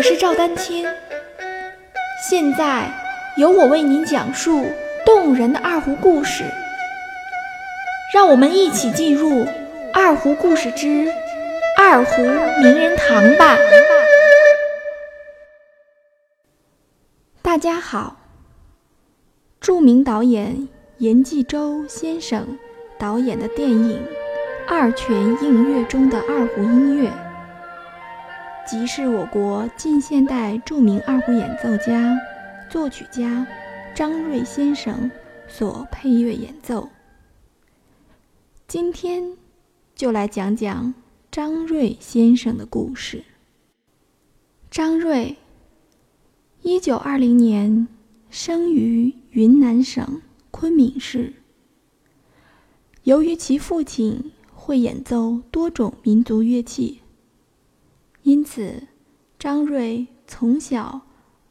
我是赵丹青，现在由我为您讲述动人的二胡故事。让我们一起进入《二胡故事之二胡名人堂》吧。大家好，著名导演严继洲先生导演的电影《二泉映月》中的二胡音乐。即是我国近现代著名二胡演奏家、作曲家张瑞先生所配乐演奏。今天就来讲讲张瑞先生的故事。张瑞，一九二零年生于云南省昆明市。由于其父亲会演奏多种民族乐器。因此，张瑞从小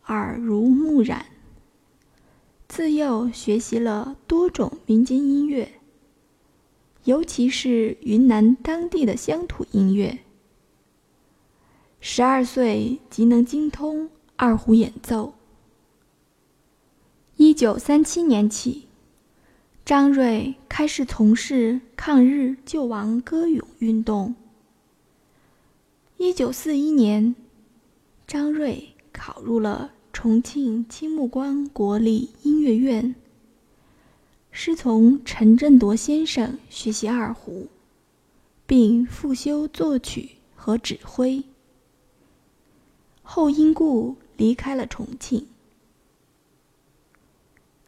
耳濡目染，自幼学习了多种民间音乐，尤其是云南当地的乡土音乐。十二岁即能精通二胡演奏。一九三七年起，张瑞开始从事抗日救亡歌咏运动。一九四一年，张瑞考入了重庆青木关国立音乐院，师从陈振铎先生学习二胡，并复修作曲和指挥。后因故离开了重庆。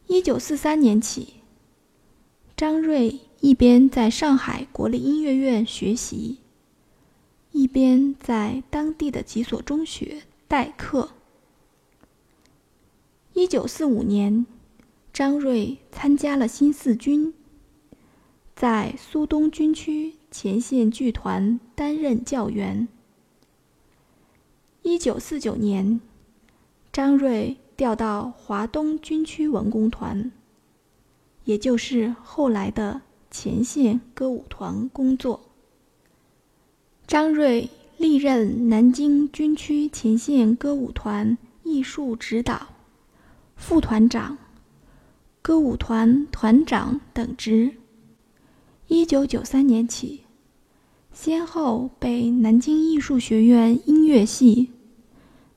一九四三年起，张瑞一边在上海国立音乐院学习。一边在当地的几所中学代课。一九四五年，张瑞参加了新四军，在苏东军区前线剧团担任教员。一九四九年，张瑞调到华东军区文工团，也就是后来的前线歌舞团工作。张瑞历任南京军区前线歌舞团艺术指导、副团长、歌舞团团长等职。一九九三年起，先后被南京艺术学院音乐系、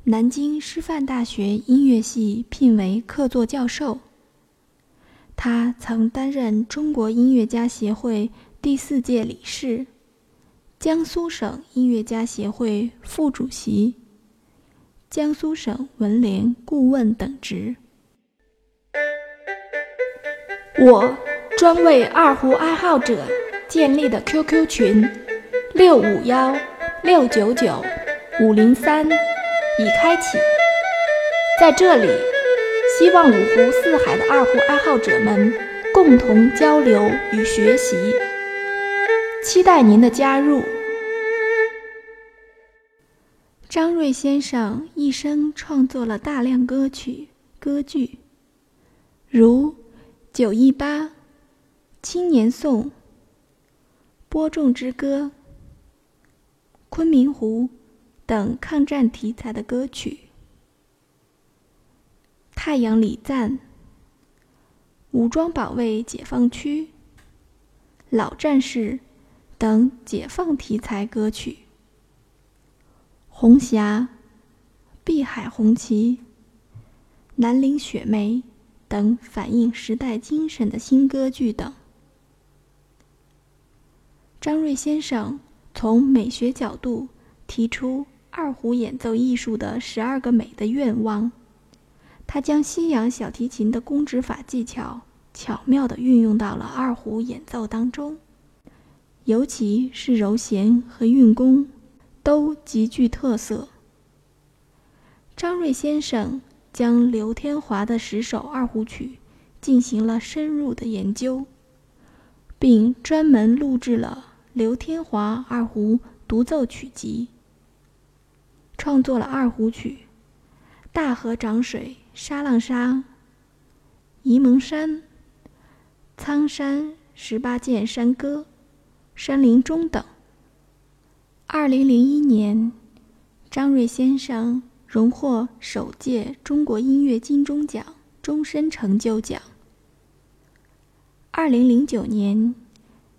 南京师范大学音乐系聘为客座教授。他曾担任中国音乐家协会第四届理事。江苏省音乐家协会副主席、江苏省文联顾问等职。我专为二胡爱好者建立的 QQ 群六五幺六九九五零三已开启，在这里，希望五湖四海的二胡爱好者们共同交流与学习。期待您的加入。张瑞先生一生创作了大量歌曲、歌剧，如《九一八》《青年颂》《播种之歌》《昆明湖》等抗战题材的歌曲，《太阳礼赞》《武装保卫解放区》《老战士》等解放题材歌曲。红霞、碧海红旗、南岭雪梅等反映时代精神的新歌剧等。张瑞先生从美学角度提出二胡演奏艺术的十二个美的愿望，他将西洋小提琴的弓指法技巧巧妙地运用到了二胡演奏当中，尤其是柔弦和运弓。都极具特色。张瑞先生将刘天华的十首二胡曲进行了深入的研究，并专门录制了刘天华二胡独奏曲集，创作了二胡曲《大河涨水沙浪沙》《沂蒙山》《苍山十八涧山歌》《山林中》等。二零零一年，张瑞先生荣获首届中国音乐金钟奖终身成就奖。二零零九年，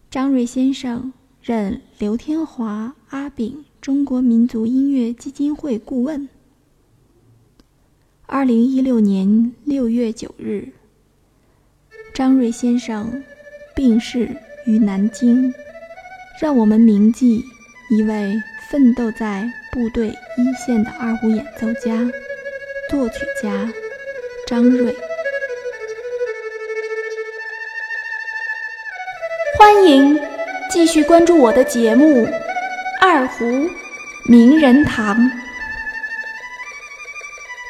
张瑞先生任刘天华、阿炳中国民族音乐基金会顾问。二零一六年六月九日，张瑞先生病逝于南京，让我们铭记一位奋斗在部队一线的二胡演奏家、作曲家张瑞。欢迎继续关注我的节目《二胡名人堂》。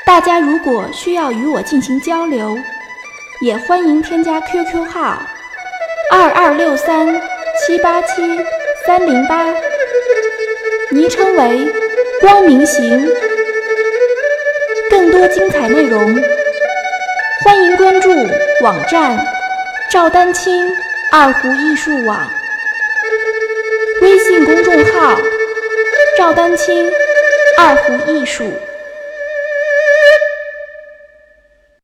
大家如果需要与我进行交流，也欢迎添加 QQ 号二二六三七八七三零八，昵称为“光明行”。更多精彩内容，欢迎关注网站赵丹青。二胡艺术网微信公众号：赵丹青二胡艺术。